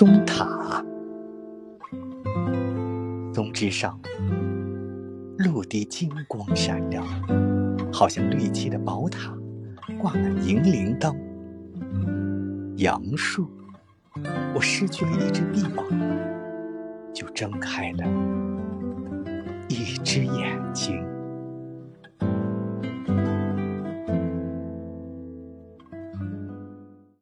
松塔松枝上陆地金光闪亮好像绿漆的宝塔挂满银铃铛杨树我失去了一只臂膀就睁开了一只眼睛。